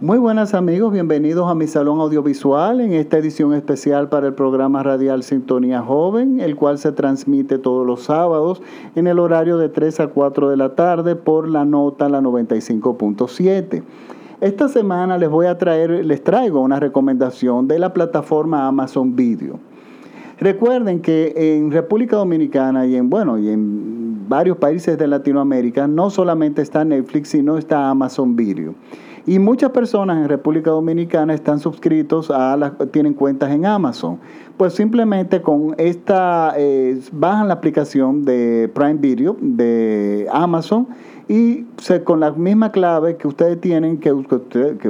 Muy buenas amigos, bienvenidos a mi salón audiovisual en esta edición especial para el programa radial Sintonía Joven, el cual se transmite todos los sábados en el horario de 3 a 4 de la tarde por la nota la 95.7. Esta semana les voy a traer, les traigo una recomendación de la plataforma Amazon Video. Recuerden que en República Dominicana y en bueno y en varios países de Latinoamérica no solamente está Netflix, sino está Amazon Video. Y muchas personas en República Dominicana están suscritos a las, tienen cuentas en Amazon. Pues simplemente con esta, eh, bajan la aplicación de Prime Video de Amazon y con la misma clave que ustedes tienen, que,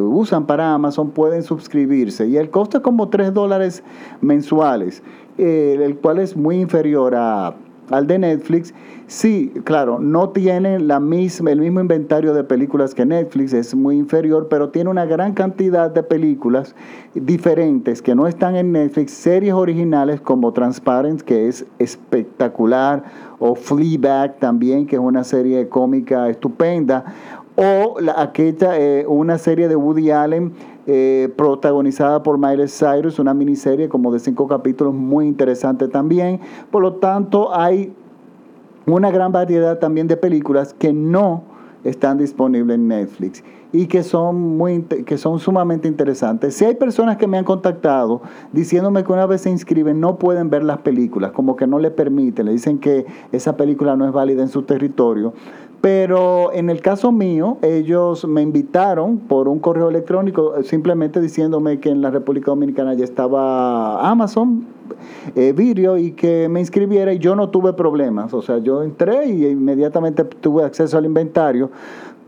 usan para Amazon, pueden suscribirse. Y el costo es como 3 dólares mensuales, eh, el cual es muy inferior a al de Netflix, sí, claro, no tiene la misma, el mismo inventario de películas que Netflix, es muy inferior, pero tiene una gran cantidad de películas diferentes que no están en Netflix, series originales como Transparent, que es espectacular, o Fleabag también, que es una serie cómica estupenda, o la, aquella, eh, una serie de Woody Allen eh, protagonizada por Miley Cyrus, una miniserie como de cinco capítulos muy interesante también. Por lo tanto, hay una gran variedad también de películas que no están disponibles en Netflix y que son, muy, que son sumamente interesantes. Si hay personas que me han contactado diciéndome que una vez se inscriben no pueden ver las películas, como que no le permiten, le dicen que esa película no es válida en su territorio, pero en el caso mío, ellos me invitaron por un correo electrónico eh, simplemente diciéndome que en la República Dominicana ya estaba Amazon eh, Video y que me inscribiera y yo no tuve problemas. O sea, yo entré y inmediatamente tuve acceso al inventario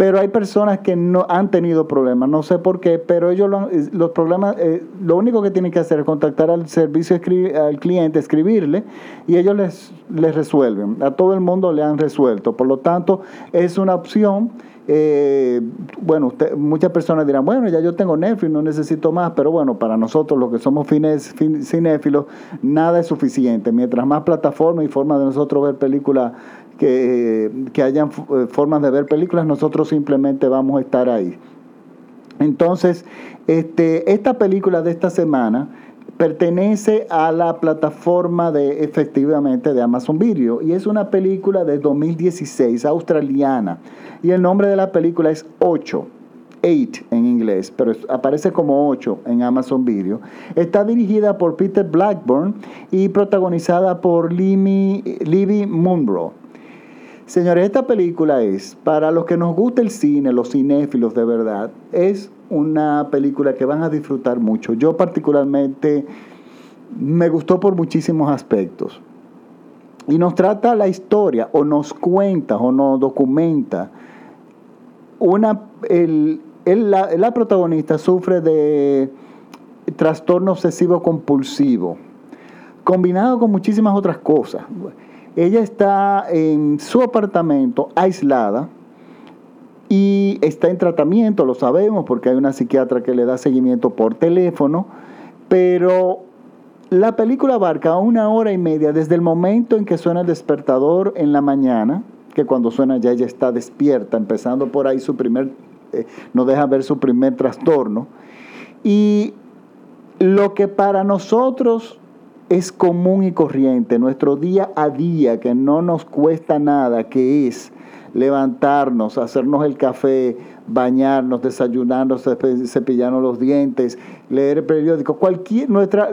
pero hay personas que no han tenido problemas, no sé por qué, pero ellos los problemas, eh, lo único que tienen que hacer es contactar al servicio al cliente, escribirle y ellos les, les resuelven. A todo el mundo le han resuelto, por lo tanto es una opción. Eh, bueno, muchas personas dirán, bueno, ya yo tengo Netflix, no necesito más, pero bueno, para nosotros los que somos fines, cinéfilos, nada es suficiente. Mientras más plataformas y formas de nosotros ver películas que, hayan eh, formas de ver películas, nosotros simplemente vamos a estar ahí. Entonces, este, esta película de esta semana pertenece a la plataforma de efectivamente de Amazon Video y es una película de 2016 australiana y el nombre de la película es 8 8 en inglés, pero aparece como 8 en Amazon Video. Está dirigida por Peter Blackburn y protagonizada por Libby Munro. Señores, esta película es, para los que nos gusta el cine, los cinéfilos de verdad, es una película que van a disfrutar mucho. Yo particularmente me gustó por muchísimos aspectos. Y nos trata la historia, o nos cuenta, o nos documenta. Una, la, la protagonista sufre de trastorno obsesivo compulsivo, combinado con muchísimas otras cosas. Ella está en su apartamento aislada y está en tratamiento, lo sabemos porque hay una psiquiatra que le da seguimiento por teléfono, pero la película abarca una hora y media desde el momento en que suena el despertador en la mañana, que cuando suena ya ella está despierta, empezando por ahí su primer, eh, no deja ver su primer trastorno. Y lo que para nosotros es común y corriente, nuestro día a día, que no nos cuesta nada, que es levantarnos, hacernos el café, bañarnos, desayunarnos, cepillarnos los dientes, leer el periódico, cualquier nuestra,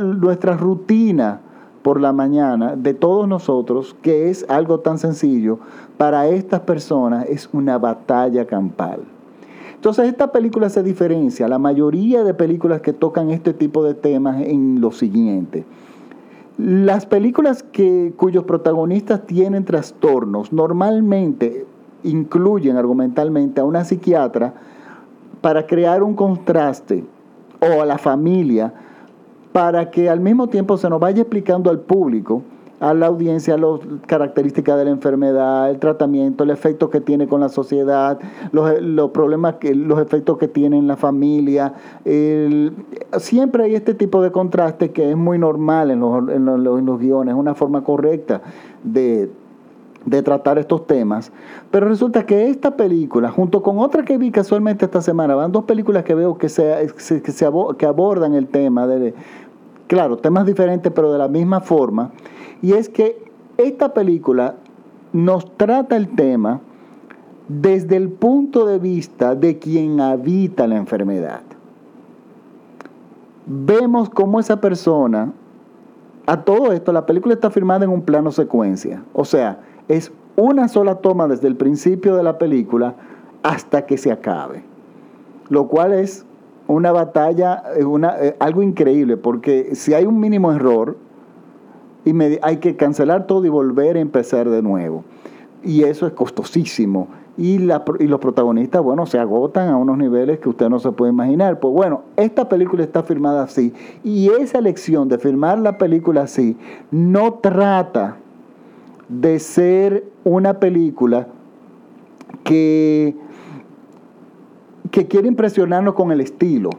rutina por la mañana de todos nosotros, que es algo tan sencillo, para estas personas es una batalla campal. Entonces esta película se diferencia la mayoría de películas que tocan este tipo de temas en lo siguiente. Las películas que, cuyos protagonistas tienen trastornos normalmente incluyen argumentalmente a una psiquiatra para crear un contraste o a la familia para que al mismo tiempo se nos vaya explicando al público a la audiencia las características de la enfermedad, el tratamiento, el efecto que tiene con la sociedad, los, problemas, que, los efectos que tiene en la familia. siempre hay este tipo de contraste que es muy normal en los, en los, en los guiones, es una forma correcta de, de tratar estos temas, pero resulta que esta película, junto con otra que vi casualmente esta semana, van dos películas que veo que, se, que, se, que abordan el tema, de, claro, temas diferentes, pero de la misma forma, y es que esta película nos trata el tema desde el punto de vista de quien habita la enfermedad. Vemos cómo esa persona, a todo esto, la película está filmada en un plano secuencia, o sea, es una sola toma desde el principio de la película hasta que se acabe, lo cual es una batalla, una, eh, algo increíble, porque si hay un mínimo error, y hay que cancelar todo y volver a empezar de nuevo. Y eso es costosísimo. Y, la, y los protagonistas, bueno, se agotan a unos niveles que usted no se puede imaginar. Pues bueno, esta película está firmada así. Y esa elección de firmar la película así no trata de ser una película que, que quiere impresionarnos con el estilo,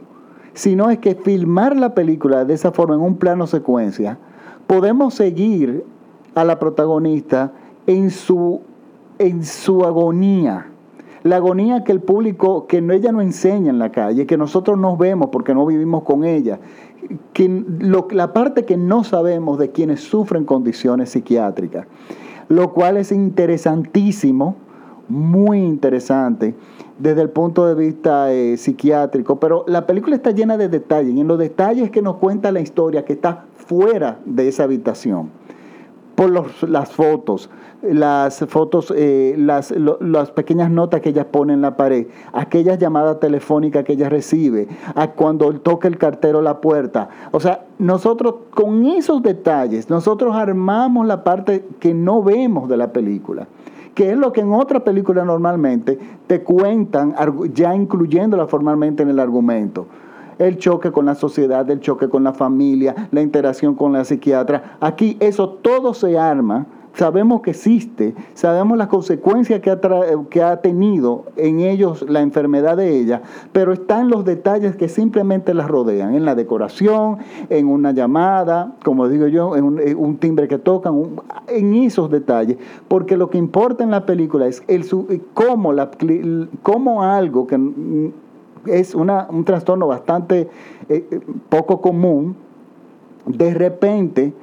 sino es que filmar la película de esa forma en un plano secuencia podemos seguir a la protagonista en su, en su agonía. La agonía que el público, que ella no enseña en la calle, que nosotros no vemos porque no vivimos con ella, que la parte que no sabemos de quienes sufren condiciones psiquiátricas, lo cual es interesantísimo, muy interesante desde el punto de vista eh, psiquiátrico, pero la película está llena de detalles, y en los detalles que nos cuenta la historia que está fuera de esa habitación, por las fotos, las fotos, eh, las, las, pequeñas notas que ella pone en la pared, aquellas llamadas telefónicas que ella recibe, a cuando toca el cartero la puerta. O sea, nosotros con esos detalles, nosotros armamos la parte que no vemos de la película que es lo que en otra película normalmente te cuentan, ya incluyéndola formalmente en el argumento el choque con la sociedad, el choque con la familia, la interacción con la psiquiatra. Aquí eso todo se arma. Sabemos que existe, sabemos las consecuencias que ha, que ha tenido en ellos la enfermedad de ella, pero están los detalles que simplemente las rodean, en la decoración, en una llamada, como digo yo, en un, timbre que tocan, en esos detalles, porque lo que importa en la película es el, cómo, la, cómo algo que es un trastorno bastante eh, eh, poco común, de repente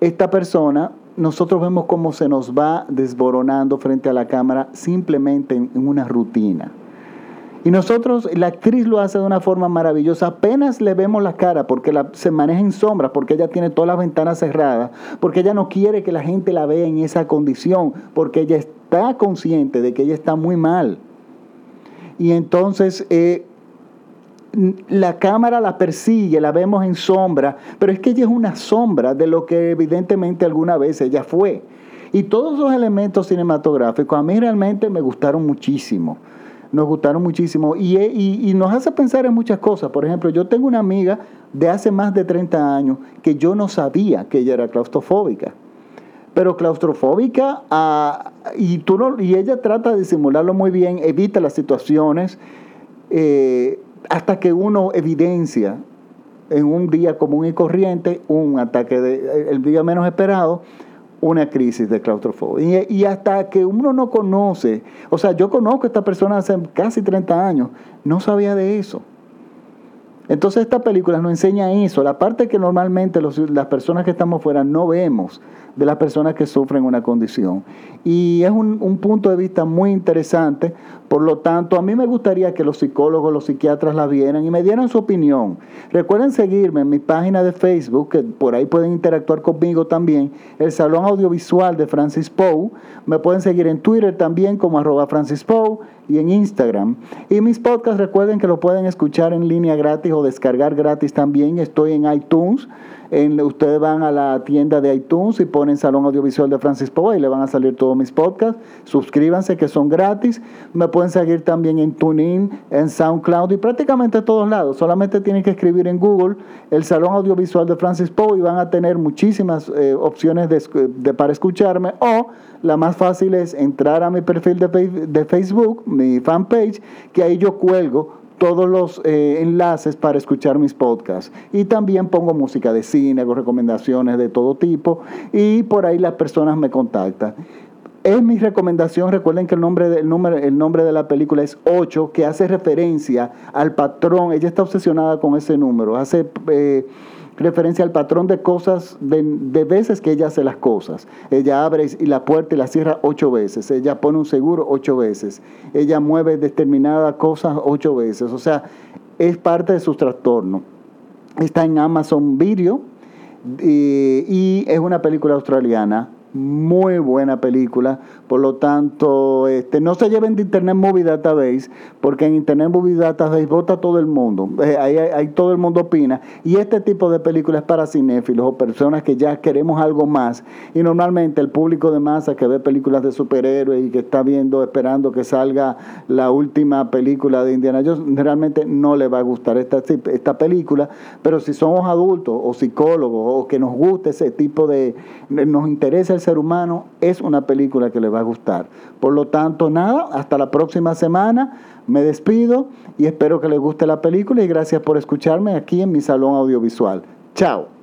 esta persona, nosotros vemos cómo se nos va desboronando frente a la cámara simplemente en, una rutina. Y nosotros, la actriz lo hace de una forma maravillosa. Apenas le vemos la cara porque se maneja en sombra, porque ella tiene todas las ventanas cerradas, porque ella no quiere que la gente la vea en esa condición, porque ella está consciente de que ella está muy mal. Y entonces eh, la cámara la persigue, la vemos en sombra, pero es que ella es una sombra de lo que evidentemente alguna vez ella fue. Y todos esos elementos cinematográficos a mí realmente me gustaron muchísimo. Nos gustaron muchísimo y, y, nos hace pensar en muchas cosas. Por ejemplo, yo tengo una amiga de hace más de 30 años que yo no sabía que ella era claustrofóbica pero claustrofóbica ah, y, tú y ella trata de simularlo muy bien, evita las situaciones, eh, hasta que uno evidencia en un día común y corriente un ataque, de, el día menos esperado, una crisis de claustrofobia. Y, hasta que uno no conoce, o sea, yo conozco a esta persona hace casi 30 años, no sabía de eso. Entonces esta película nos enseña eso, la parte que normalmente las personas que estamos fuera no vemos de las personas que sufren una condición. Y es un, un, punto de vista muy interesante, por lo tanto a mí me gustaría que los psicólogos, los psiquiatras la vieran y me dieran su opinión. Recuerden seguirme en mi página de Facebook, que por ahí pueden interactuar conmigo también, el Salón Audiovisual de Francis Poe. Me pueden seguir en Twitter también como arroba Francis Poe y en Instagram. Y mis podcasts recuerden que lo pueden escuchar en línea gratis o descargar gratis también. Estoy en iTunes. En, ustedes van a la tienda de iTunes y ponen Salón Audiovisual de Francis Poe y le van a salir todos mis podcasts. Suscríbanse que son gratis. Me pueden seguir también en TuneIn, en SoundCloud y prácticamente todos lados. Solamente tienen que escribir en Google el Salón Audiovisual de Francis Poe y van a tener muchísimas eh, opciones de, para escucharme o la más fácil es entrar a mi perfil de, de Facebook, mi fanpage, que ahí yo cuelgo todos los eh, enlaces para escuchar mis podcasts. Y también pongo música de cine, hago recomendaciones de todo tipo y por ahí las personas me contactan. Es mi recomendación, recuerden que el nombre, de, nombre, el nombre de la película es 8, que hace referencia al patrón, ella está obsesionada con ese número, hace eh, referencia al patrón de cosas, de, de, veces que ella hace las cosas. Ella abre y la puerta y la cierra ocho veces, ella pone un seguro ocho veces, ella mueve determinadas cosas ocho veces, o sea, es parte de su trastorno. Está en Amazon Video y, y es una película australiana muy buena película. Por lo tanto, este, no se lleven de Internet Movie Database, porque en Internet Movie Database vota todo el mundo. Eh, ahí, ahí, todo el mundo opina. Y este tipo de películas es para cinéfilos o personas que ya queremos algo más. Y normalmente el público de masa que ve películas de superhéroes y que está viendo, esperando que salga la última película de Indiana Jones, realmente no le va a gustar esta, esta película. Pero si somos adultos o psicólogos o que nos guste ese tipo de, nos interesa el ser humano, es una película que le va a gustar. Por lo tanto, nada, hasta la próxima semana. Me despido y espero que les guste la película y gracias por escucharme aquí en mi salón audiovisual. Chao.